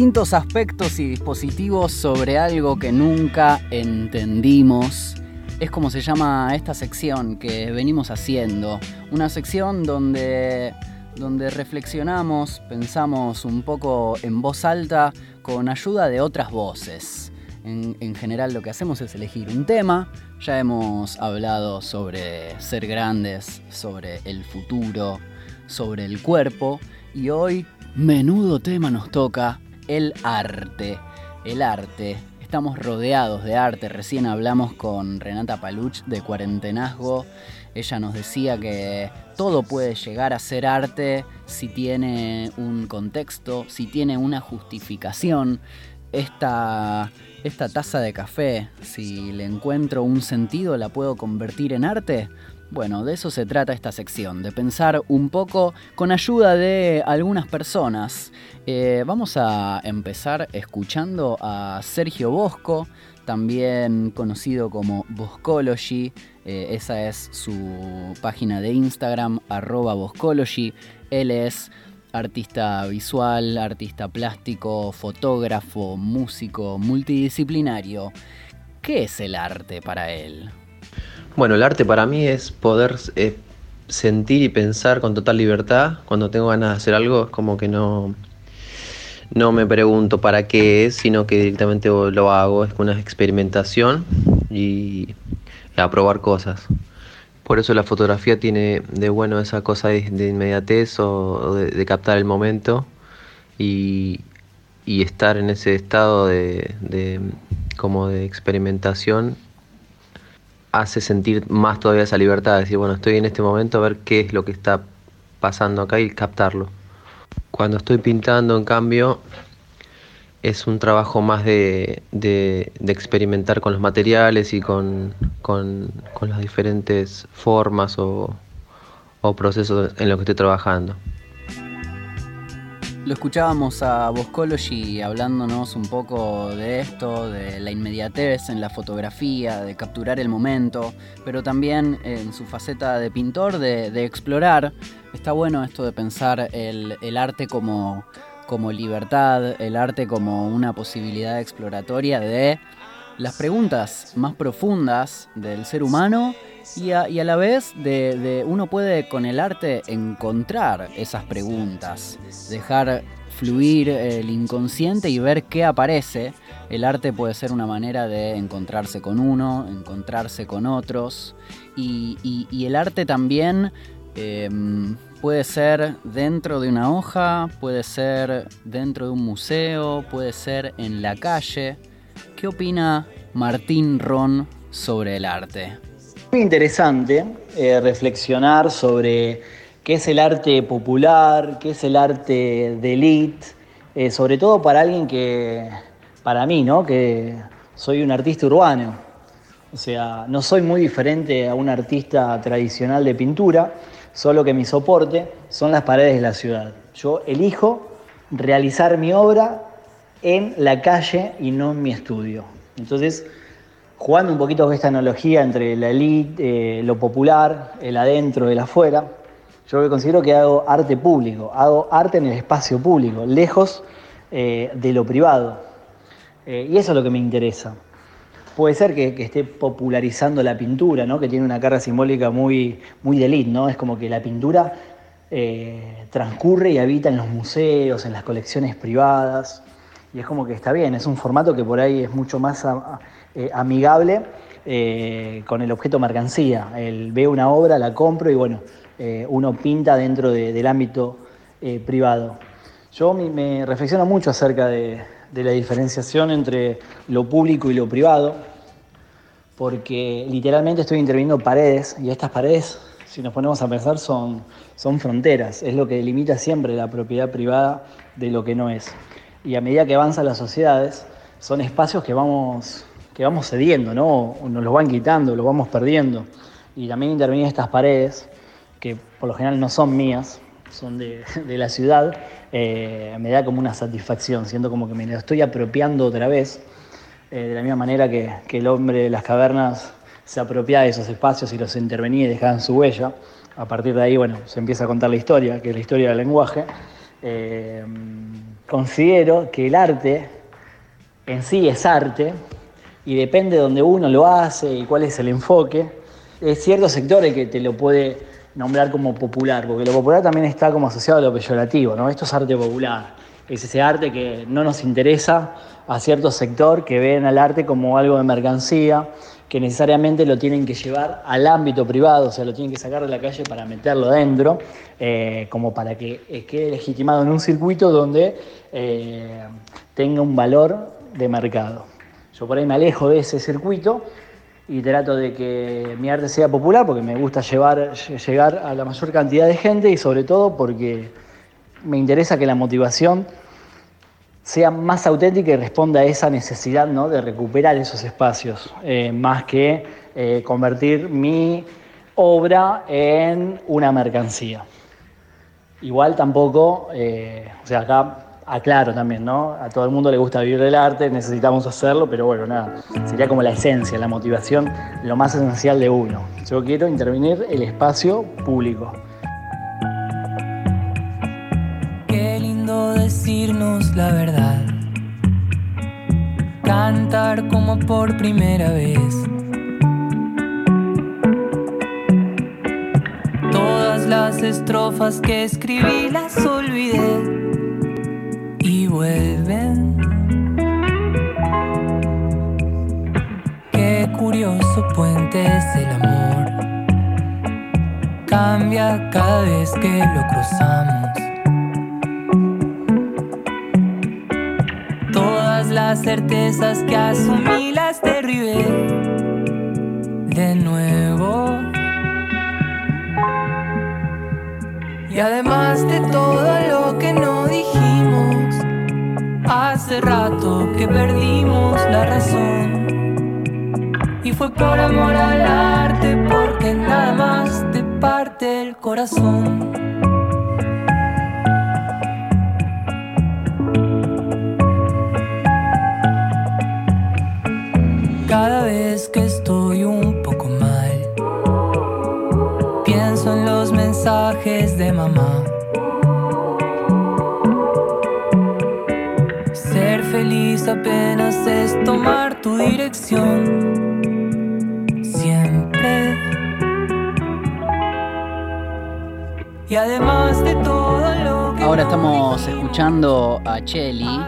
distintos aspectos y dispositivos sobre algo que nunca entendimos. Es como se llama esta sección que venimos haciendo. Una sección donde, donde reflexionamos, pensamos un poco en voz alta con ayuda de otras voces. En, en, general lo que hacemos es elegir un tema. Ya hemos hablado sobre ser grandes, sobre el futuro, sobre el cuerpo. Y hoy Menudo tema nos toca, el arte. El arte. Estamos rodeados de arte. Recién hablamos con Renata Paluch de Cuarentenazgo. Ella nos decía que todo puede llegar a ser arte si tiene un contexto, si tiene una justificación. Esta, esta taza de café, si le encuentro un sentido, la puedo convertir en arte. Bueno, de eso se trata esta sección, de pensar un poco con ayuda de algunas personas. Eh, vamos a empezar escuchando a Sergio Bosco, también conocido como Boscology. Eh, esa es su página de Instagram, arroba Boscology. Él es artista visual, artista plástico, fotógrafo, músico, multidisciplinario. ¿Qué es el arte para él? Bueno, el arte para mí es poder eh, sentir y pensar con total libertad. Cuando tengo ganas de hacer algo, es como que no, no me pregunto para qué es, sino que directamente lo hago. Es una experimentación y a probar cosas. Por eso la fotografía tiene de bueno esa cosa de, inmediatez o de, captar el momento y, estar en ese estado de, de como de experimentación hace sentir más todavía esa libertad, de decir, bueno, estoy en este momento a ver qué es lo que está pasando acá y captarlo. Cuando estoy pintando, en cambio, es un trabajo más de, de, experimentar con los materiales y con, con, con las diferentes formas o, o procesos en los que estoy trabajando. Lo escuchábamos a Boscology hablándonos un poco de esto, de la inmediatez en la fotografía, de capturar el momento, pero también en su faceta de pintor, de, explorar. Está bueno esto de pensar el, arte como, como libertad, el arte como una posibilidad exploratoria de las preguntas más profundas del ser humano y a, la vez de, uno puede con el arte encontrar esas preguntas, dejar fluir el inconsciente y ver qué aparece. El arte puede ser una manera de encontrarse con uno, encontrarse con otros. Y, el arte también em, puede ser dentro de una hoja, puede ser dentro de un museo, puede ser en la calle. ¿Qué opina Martín Ron sobre el arte? Muy interesante eh, reflexionar sobre qué es el arte popular, qué es el arte de elite, eh, sobre todo para alguien que, para mí, ¿no? que soy un artista urbano. O sea, no soy muy diferente a un artista tradicional de pintura, solo que mi soporte son las paredes de la ciudad. Yo elijo realizar mi obra en la calle y no en mi estudio. Entonces, jugando un poquito con esta analogía entre la elite, eh, lo popular, el adentro, el afuera, yo considero que hago arte público, hago arte en el espacio público, lejos eh, de lo privado. Eh, y eso es lo que me interesa. Puede ser que, esté popularizando la pintura, ¿no? que tiene una carga simbólica muy, muy de elite, ¿no? es como que la pintura transcurre y habita en los museos, en las colecciones privadas, y es como que está bien, es un formato que por ahí es mucho más... Eh, amigable eh, con el objeto mercancía. El, veo una obra, la compro y bueno, eh, uno pinta dentro del ámbito privado. Yo me, reflexiono mucho acerca de, la diferenciación entre lo público y lo privado, porque literalmente estoy interviniendo paredes y estas paredes, si nos ponemos a pensar, son, son fronteras, es lo que delimita siempre la propiedad privada de lo que no es. Y a medida que avanzan las sociedades, son espacios que vamos que vamos cediendo, ¿no? Nos los van quitando, los vamos perdiendo. Y también intervenir estas paredes, que por lo general no son mías, son de, la ciudad, eh, me da como una satisfacción, siento como que me lo estoy apropiando otra vez, eh, de la misma manera que, el hombre de las cavernas se apropia de esos espacios y los intervenía y dejaban su huella. A partir de ahí, bueno, se empieza a contar la historia, que es la historia del lenguaje. Eh, considero que el arte en sí es arte y depende de donde uno lo hace y cuál es el enfoque. Es cierto sector el que te lo puede nombrar como popular, porque lo popular también está como asociado a lo peyorativo, ¿no? Esto es arte popular, es ese arte que no nos interesa a cierto sector que ven al arte como algo de mercancía, que necesariamente lo tienen que llevar al ámbito privado, o sea, lo tienen que sacar de la calle para meterlo dentro, eh, como para que eh, quede legitimado en un circuito donde eh, tenga un valor de mercado. Yo por ahí me alejo de ese circuito y trato de que mi arte sea popular porque me gusta llevar, llegar a la mayor cantidad de gente y sobre todo porque me interesa que la motivación sea más auténtica y responda a esa necesidad ¿no? de recuperar esos espacios, eh, más que eh, convertir mi obra en una mercancía. Igual tampoco, eh, o sea, acá aclaro también, ¿no? A todo el mundo le gusta vivir del arte, necesitamos hacerlo, pero bueno, nada, sería como la esencia, la motivación, lo más esencial de uno. Yo quiero intervenir el espacio público. Decirnos la verdad, cantar como por primera vez. Todas las estrofas que escribí las olvidé vuelven. Qué curioso puente es el amor. Cambia cada vez que lo cruzamos. Las certezas que asumí las derribé de nuevo. Y además de todo lo que no dijimos Hace rato que perdimos la razón. Y fue por amor al arte, porque nada más te parte el corazón. Cada vez que estoy un poco mal, pienso en los mensajes de mamá apenas es tomar tu dirección. Siempre. Y además de todo lo que. Ahora estamos escuchando a Chelly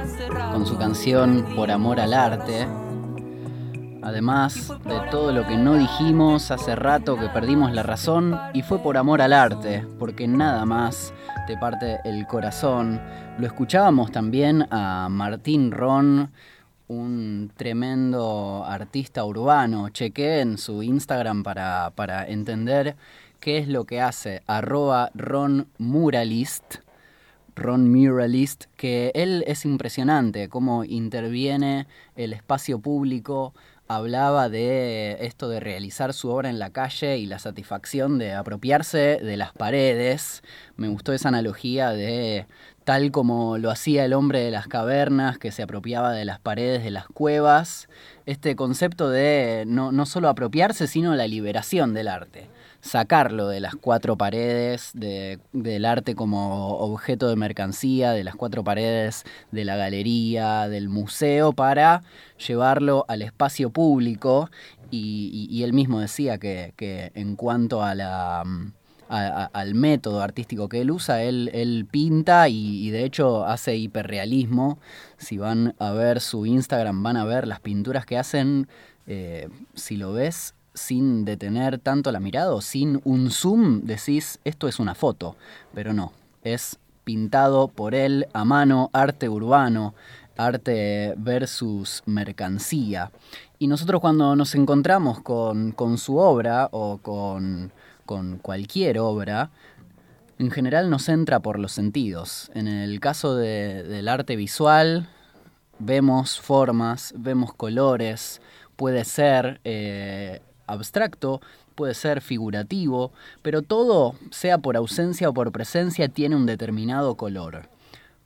con su canción Por Amor al Arte. Además de todo lo que no dijimos hace rato que perdimos la razón y fue por amor al arte, porque nada más te parte el corazón. Lo escuchábamos también a Martín Ron, un tremendo artista urbano. Chequé en su Instagram para, para entender qué es lo que hace. Arroba Ron Muralist. Ron Muralist, que él es impresionante, cómo interviene el espacio público, hablaba de esto de realizar su obra en la calle y la satisfacción de apropiarse de las paredes. Me gustó esa analogía de tal como lo hacía el hombre de las cavernas, que se apropiaba de las paredes de las cuevas. Este concepto de no, no solo apropiarse, sino la liberación del arte sacarlo de las cuatro paredes del arte como objeto de mercancía, de las cuatro paredes de la galería, del museo, para llevarlo al espacio público. Y, él mismo decía que, en cuanto a la... al método artístico que él usa, él, pinta y, de hecho hace hiperrealismo. Si van a ver su Instagram, van a ver las pinturas que hacen. Eh, si lo ves, sin detener tanto la mirada o sin un zoom decís esto es una foto, pero no, es pintado por él a mano, arte urbano, arte versus mercancía. Y nosotros cuando nos encontramos con, su obra o con, cualquier obra, en general nos entra por los sentidos. En el caso del arte visual, vemos formas, vemos colores, puede ser eh, abstracto, puede ser figurativo, pero todo, sea por ausencia o por presencia, tiene un determinado color.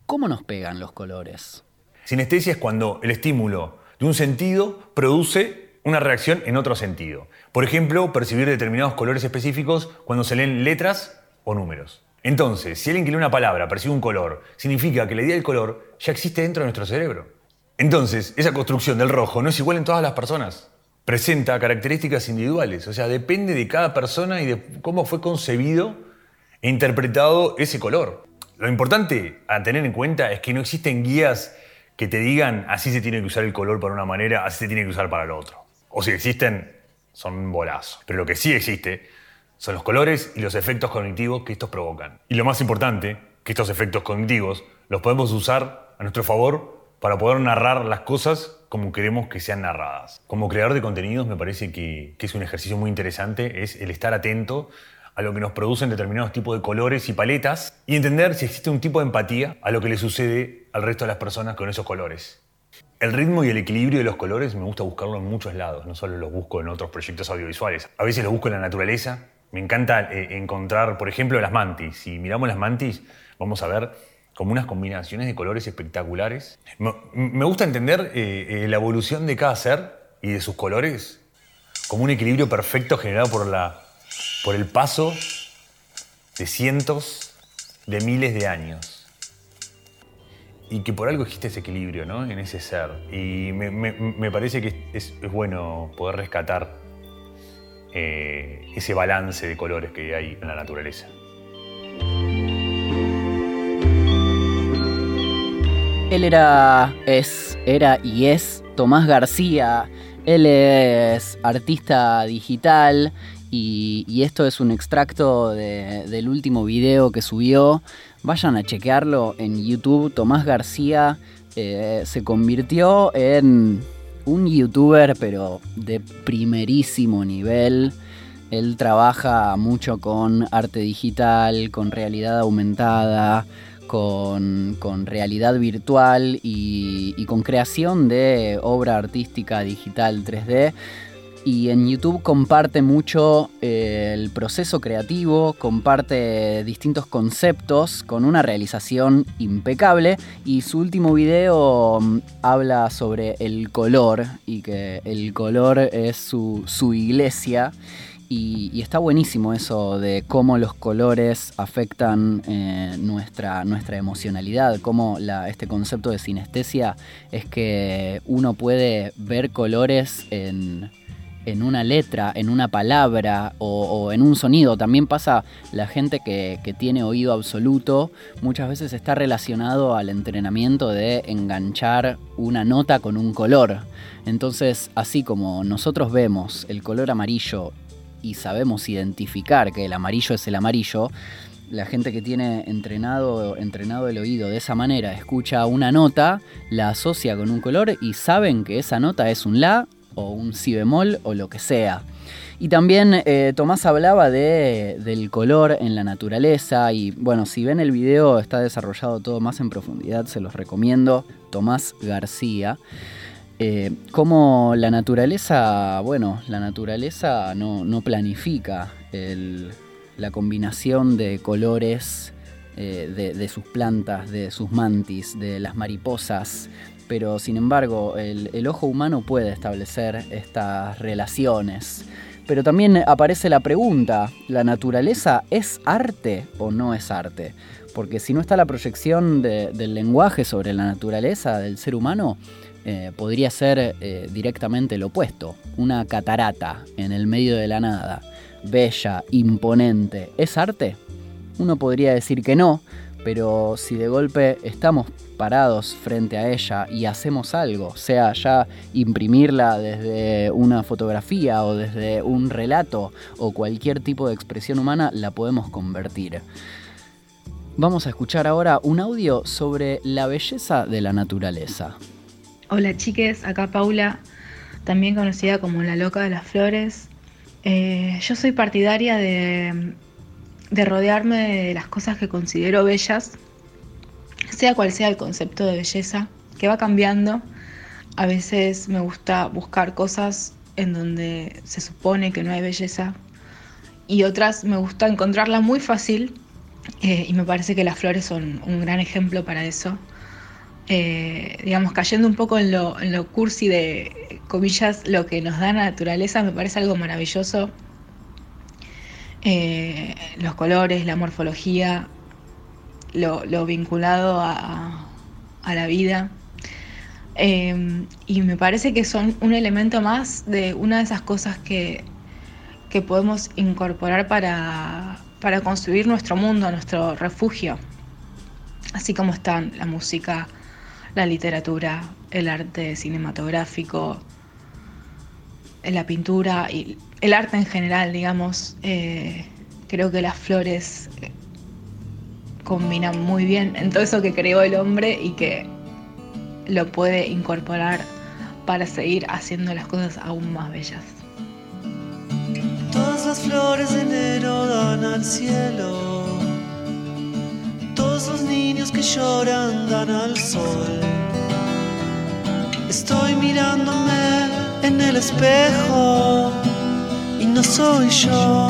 ¿Cómo nos pegan los colores? Sinestesia es cuando el estímulo de un sentido produce una reacción en otro sentido. Por ejemplo, percibir determinados colores específicos cuando se leen letras o números. Entonces, si alguien que lee una palabra percibe un color, significa que la idea del color ya existe dentro de nuestro cerebro. Entonces, esa construcción del rojo no es igual en todas las personas. Presenta características individuales, o sea, depende de cada persona y de cómo fue concebido e interpretado ese color. Lo importante a tener en cuenta es que no existen guías que te digan así se tiene que usar el color para una manera, así se tiene que usar para el otro. O si existen, son un bolazo. Pero lo que sí existe son los colores y los efectos cognitivos que estos provocan. Y lo más importante, que estos efectos cognitivos los podemos usar a nuestro favor para poder narrar las cosas como queremos que sean narradas. Como creador de contenidos me parece que, es un ejercicio muy interesante, es el estar atento a lo que nos producen determinados tipos de colores y paletas y entender si existe un tipo de empatía a lo que le sucede al resto de las personas con esos colores. El ritmo y el equilibrio de los colores me gusta buscarlo en muchos lados, no solo los busco en otros proyectos audiovisuales. A veces los busco en la naturaleza, me encanta eh, encontrar, por ejemplo, las mantis. Si miramos las mantis, vamos a ver como unas combinaciones de colores espectaculares. Me, gusta entender eh, eh, la evolución de cada ser y de sus colores como un equilibrio perfecto generado por, la, por el paso de cientos de miles de años. Y que por algo existe ese equilibrio ¿no? en ese ser. Y me, parece que es, bueno poder rescatar eh, ese balance de colores que hay en la naturaleza. Él era, es, era y es Tomás García. Él es artista digital y, esto es un extracto del último video que subió. Vayan a chequearlo en YouTube. Tomás García eh, se convirtió en un youtuber, pero de primerísimo nivel. Él trabaja mucho con arte digital, con realidad aumentada, con, realidad virtual y, con creación de obra artística digital 3D. Y en YouTube comparte mucho eh, el proceso creativo, comparte distintos conceptos con una realización impecable. Y su último video mm, habla sobre el color y que el color es su, su iglesia. Y, está buenísimo eso de cómo los colores afectan eh, nuestra, nuestra emocionalidad, cómo este concepto de sinestesia es que uno puede ver colores en, una letra, en una palabra o, en un sonido. También pasa la gente que, que, tiene oído absoluto, muchas veces está relacionado al entrenamiento de enganchar una nota con un color. Entonces, así como nosotros vemos el color amarillo y sabemos identificar que el amarillo es el amarillo, la gente que tiene entrenado, entrenado el oído de esa manera escucha una nota, la asocia con un color y saben que esa nota es un La o un Si bemol o lo que sea. Y también eh, Tomás hablaba de, del color en la naturaleza y bueno, si ven el video está desarrollado todo más en profundidad, se los recomiendo. Tomás García. Eh, como la naturaleza, bueno, la naturaleza no, planifica la combinación de colores eh, de, sus plantas, de sus mantis, de las mariposas, pero sin embargo el, ojo humano puede establecer estas relaciones. Pero también aparece la pregunta, ¿la naturaleza es arte o no es arte? Porque si no está la proyección del lenguaje sobre la naturaleza del ser humano, eh, podría ser eh, directamente lo opuesto, una catarata en el medio de la nada, bella, imponente. ¿Es arte? Uno podría decir que no, pero si de golpe estamos parados frente a ella y hacemos algo, sea ya imprimirla desde una fotografía o desde un relato o cualquier tipo de expresión humana, la podemos convertir. Vamos a escuchar ahora un audio sobre la belleza de la naturaleza. Hola chiques, acá Paula, también conocida como la loca de las flores. Eh, yo soy partidaria de, de rodearme de las cosas que considero bellas, sea cual sea el concepto de belleza, que va cambiando. A veces me gusta buscar cosas en donde se supone que no hay belleza y otras me gusta encontrarla muy fácil eh, y me parece que las flores son un gran ejemplo para eso. Eh, digamos, cayendo un poco en lo, en lo cursi de comillas, lo que nos da la naturaleza me parece algo maravilloso. Eh, los colores, la morfología, lo, vinculado a, la vida. Em, y me parece que son un elemento más de una de esas cosas que, que podemos incorporar para, para construir nuestro mundo, nuestro refugio. Así como están la música, la literatura, el arte cinematográfico, la pintura y el arte en general, digamos. Eh, creo que las flores combinan muy bien en todo eso que creó el hombre y que lo puede incorporar para seguir haciendo las cosas aún más bellas. Todas las flores de enero dan al cielo. Todos los niños que lloran dan al sol. Estoy mirándome en el espejo y no soy yo.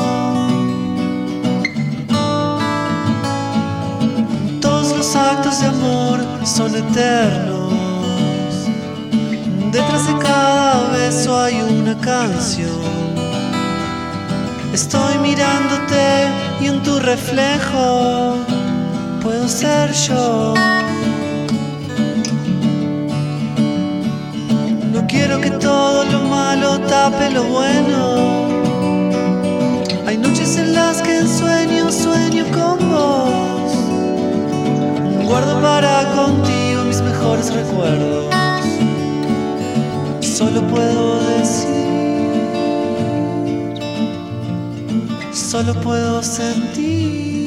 Todos los actos de amor son eternos. Detrás de cada beso hay una canción. Estoy mirándote y en tu reflejo puedo ser yo. quiero que todo lo malo tape lo bueno. Hay noches en las que en sueño sueño con vos. Guardo para contigo mis mejores recuerdos. Solo puedo decir, solo puedo sentir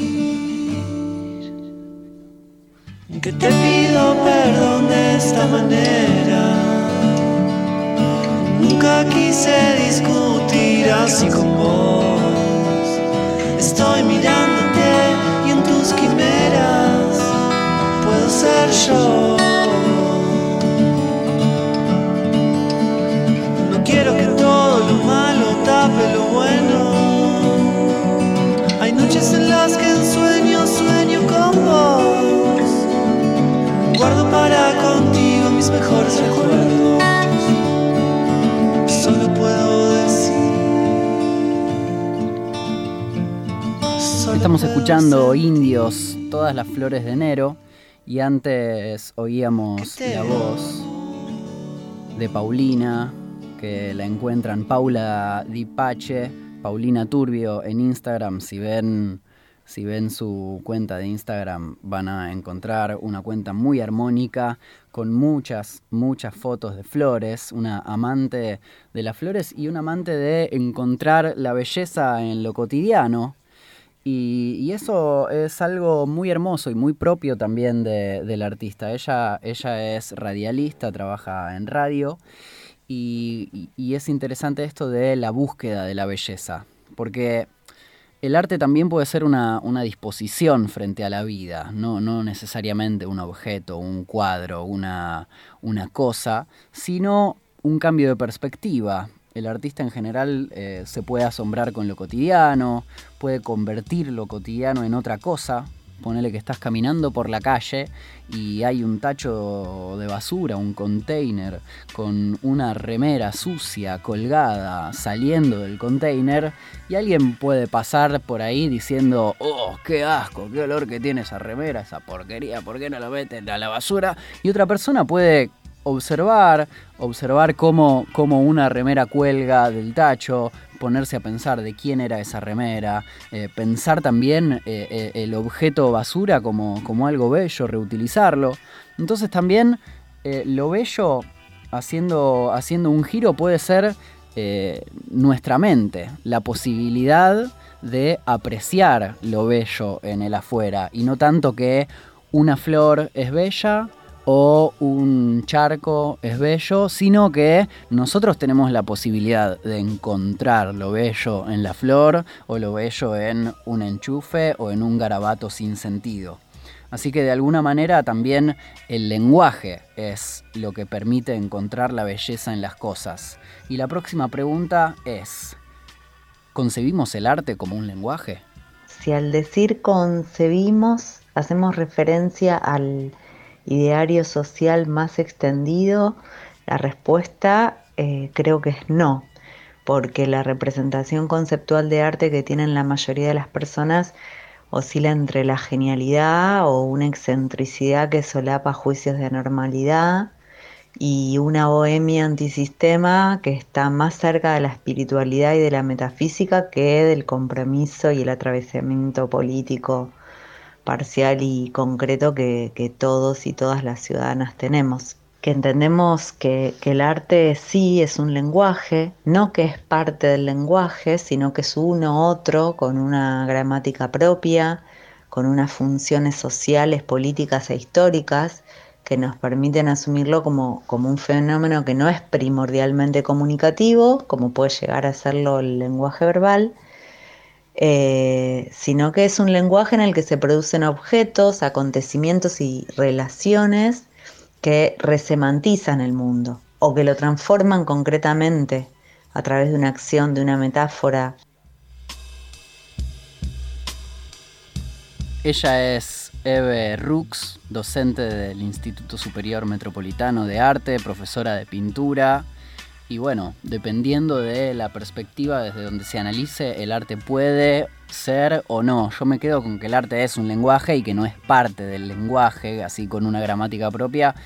te pido perdón de esta manera. Nunca quise discutir así con vos. Estoy mirándote y en tus quimeras puedo ser yo. Contigo mis mejores recuerdos. Estamos escuchando Indios, todas las flores de enero, y antes oíamos la voz de Paulina, que la encuentran Paula Dipache, Paulina Turbio en Instagram. Si ven, si ven su cuenta de Instagram, van a encontrar una cuenta muy armónica con muchas, muchas fotos de flores, una amante de las flores y un amante de encontrar la belleza en lo cotidiano, y, eso es algo muy hermoso y muy propio también de, del artista. Ella, ella es radialista, trabaja en radio y, es interesante esto de la búsqueda de la belleza, porque el arte también puede ser una, disposición frente a la vida, no, no necesariamente un objeto, un cuadro, una, una cosa, sino un cambio de perspectiva, el artista en general eh, se puede asombrar con lo cotidiano, puede convertir lo cotidiano en otra cosa. Ponele que estás caminando por la calle y hay un tacho de basura, un container con una remera sucia colgada saliendo del container y alguien puede pasar por ahí diciendo, oh, qué asco, qué olor que tiene esa remera, esa porquería, ¿por qué no la meten a la basura? Y otra persona puede observar, observar cómo, cómo, una remera cuelga del tacho, ponerse a pensar de quién era esa remera, eh, pensar también eh, eh, el objeto basura como, como, algo bello, reutilizarlo. Entonces también lo bello, haciendo, haciendo un giro, puede ser nuestra mente, la posibilidad de apreciar lo bello en el afuera y no tanto que una flor es bella, o un charco es bello, sino que nosotros tenemos la posibilidad de encontrar lo bello en la flor o lo bello en un enchufe o en un garabato sin sentido. Así que de alguna manera también el lenguaje es lo que permite encontrar la belleza en las cosas. Y la próxima pregunta es, ¿concebimos el arte como un lenguaje? Si al decir concebimos hacemos referencia al ideario social más extendido, la respuesta eh, creo que es no, porque la representación conceptual de arte que tienen la mayoría de las personas oscila entre la genialidad o una excentricidad que solapa juicios de anormalidad y una bohemia antisistema que está más cerca de la espiritualidad y de la metafísica que del compromiso y el atravesamiento político parcial y concreto que, todos y todas las ciudadanas tenemos. Que entendemos que, que, el arte sí es un lenguaje, no que es parte del lenguaje, sino que es uno otro con una gramática propia, con unas funciones sociales, políticas e históricas que nos permiten asumirlo como, como un fenómeno que no es primordialmente comunicativo, como puede llegar a serlo el lenguaje verbal, eh, sino que es un lenguaje en el que se producen objetos, acontecimientos y relaciones que resemantizan el mundo o que lo transforman concretamente a través de una acción, de una metáfora. Ella es Eve Rux, docente del Instituto Superior Metropolitano de Arte, profesora de pintura. Y bueno, dependiendo de la perspectiva desde donde se analice, el arte puede ser o no. Yo me quedo con que el arte es un lenguaje y que no es parte del lenguaje, así con una gramática propia,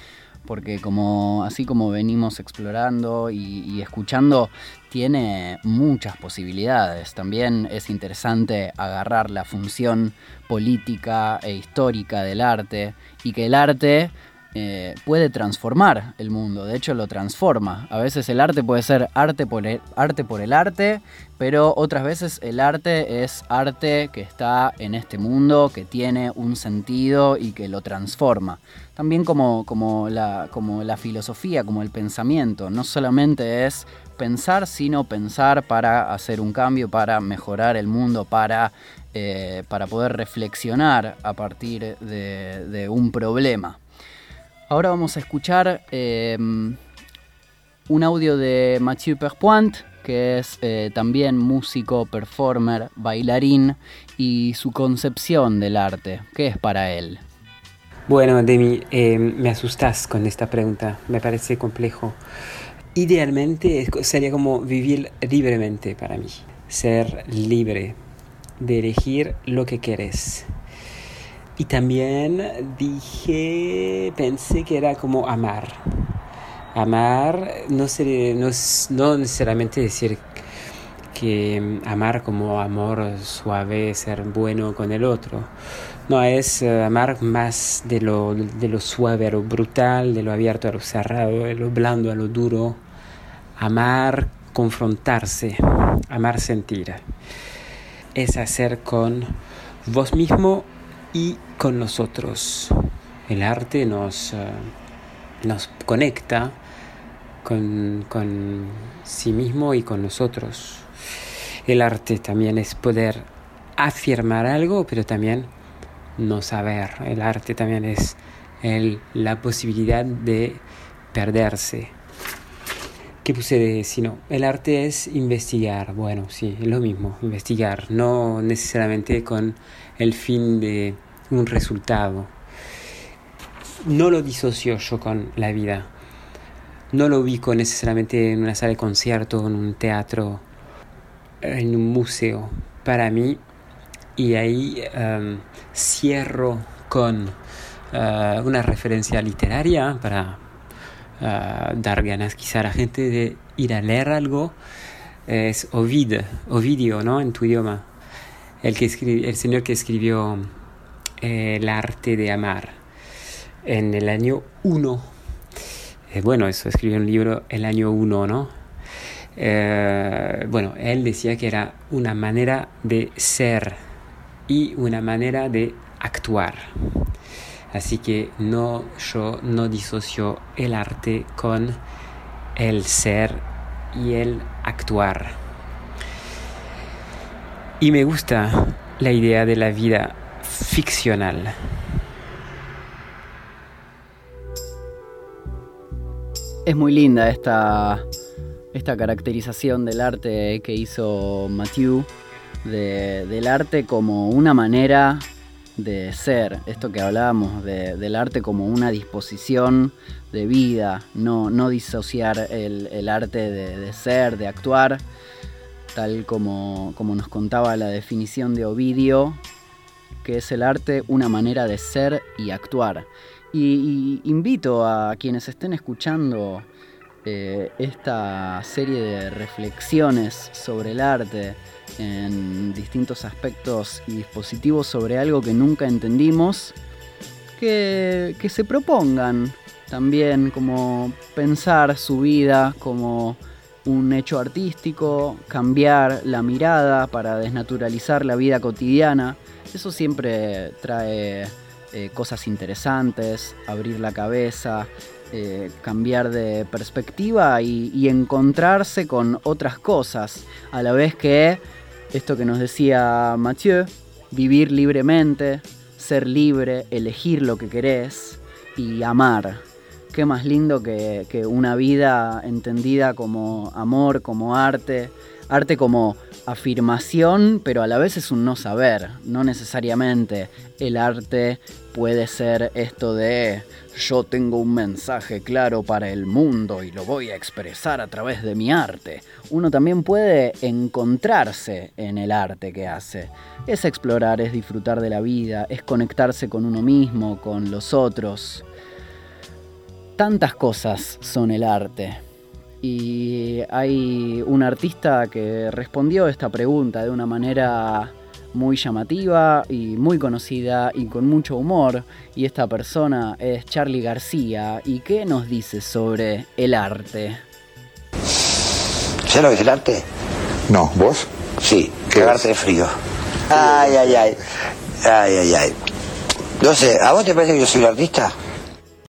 porque como así como venimos explorando y, escuchando, tiene muchas posibilidades. También es interesante agarrar la función política e histórica del arte y que el arte eh, puede transformar el mundo, de hecho lo transforma. A veces el arte puede ser arte por el, arte pero otras veces el arte es arte que está en este mundo, que tiene un sentido y que lo transforma. También como, como, la, como la filosofía, como el pensamiento, no solamente es pensar, sino pensar para hacer un cambio, para mejorar el mundo, para, eh, para poder reflexionar a partir de un problema. Ahora vamos a escuchar eh, un audio de Mathieu Perpoint, que es eh, también músico, performer, bailarín, y su concepción del arte. ¿Qué es para él? Bueno, Demi, eh, me asustas con esta pregunta, me parece complejo. Idealmente sería como vivir libremente para mí, ser libre de elegir lo que quieres y también dije, pensé que era como amar. Amar no, ser, no, no necesariamente decir que mm, amar como amor suave, ser bueno con el otro. No, es eh, amar más de lo, de lo suave a lo brutal, de lo abierto a lo cerrado, de lo blando a lo duro. Amar, confrontarse, amar sentir. Es hacer con vos mismo y con nosotros. El arte nos, eh, nos conecta con, con sí mismo y con nosotros. El arte también es poder afirmar algo, pero también no saber. El arte también es el, la posibilidad de perderse. ¿Qué puse de si no? El arte es investigar. Bueno, sí, es lo mismo, investigar. No necesariamente con el fin de un resultado. No lo disocio yo con la vida. No lo ubico necesariamente en una sala de concierto, en un teatro, en un museo. Para mí, y ahí em, cierro con eh, una referencia literaria para eh, dar ganas quizá a la gente de ir a leer algo. Es Ovid, Ovidio, ¿no? En tu idioma. El, que el señor que escribió el arte de amar en el año 1. Eh, bueno, eso escribió un libro el año 1, ¿no? Eh, bueno, él decía que era una manera de ser y una manera de actuar. Así que no, yo no disocio el arte con el ser y el actuar. Y me gusta la idea de la vida ficcional. Es muy linda esta, esta caracterización del arte que hizo Mathieu, del arte como una manera de ser, esto que hablábamos del arte como una disposición de vida, no, no disociar el, arte de, de, ser, de actuar, tal como, como nos contaba la definición de Ovidio, que es el arte una manera de ser y actuar. Y, invito a quienes estén escuchando eh, esta serie de reflexiones sobre el arte en distintos aspectos y dispositivos sobre algo que nunca entendimos, que, que se propongan también como pensar su vida como un hecho artístico, cambiar la mirada para desnaturalizar la vida cotidiana. Eso siempre trae eh, cosas interesantes, abrir la cabeza, eh, cambiar de perspectiva y, encontrarse con otras cosas, a la vez que esto que nos decía Mathieu, vivir libremente, ser libre, elegir lo que querés y amar. Qué más lindo que, una vida entendida como amor, como arte, arte como afirmación, pero a la vez es un no saber, no necesariamente el arte puede ser esto de yo tengo un mensaje claro para el mundo y lo voy a expresar a través de mi arte. Uno también puede encontrarse en el arte que hace. Es explorar, es disfrutar de la vida, es conectarse con uno mismo, con los otros. Tantas cosas son el arte. Y hay un artista que respondió esta pregunta de una manera muy llamativa y muy conocida y con mucho humor. Y esta persona es Charlie García. ¿Y qué nos dice sobre el arte? ¿Sabes lo que es el arte? No, ¿vos? Sí, cagarte de frío. Ay, ay, ay. Ay, ay, ay. No sé, ¿a vos te parece que yo soy un artista?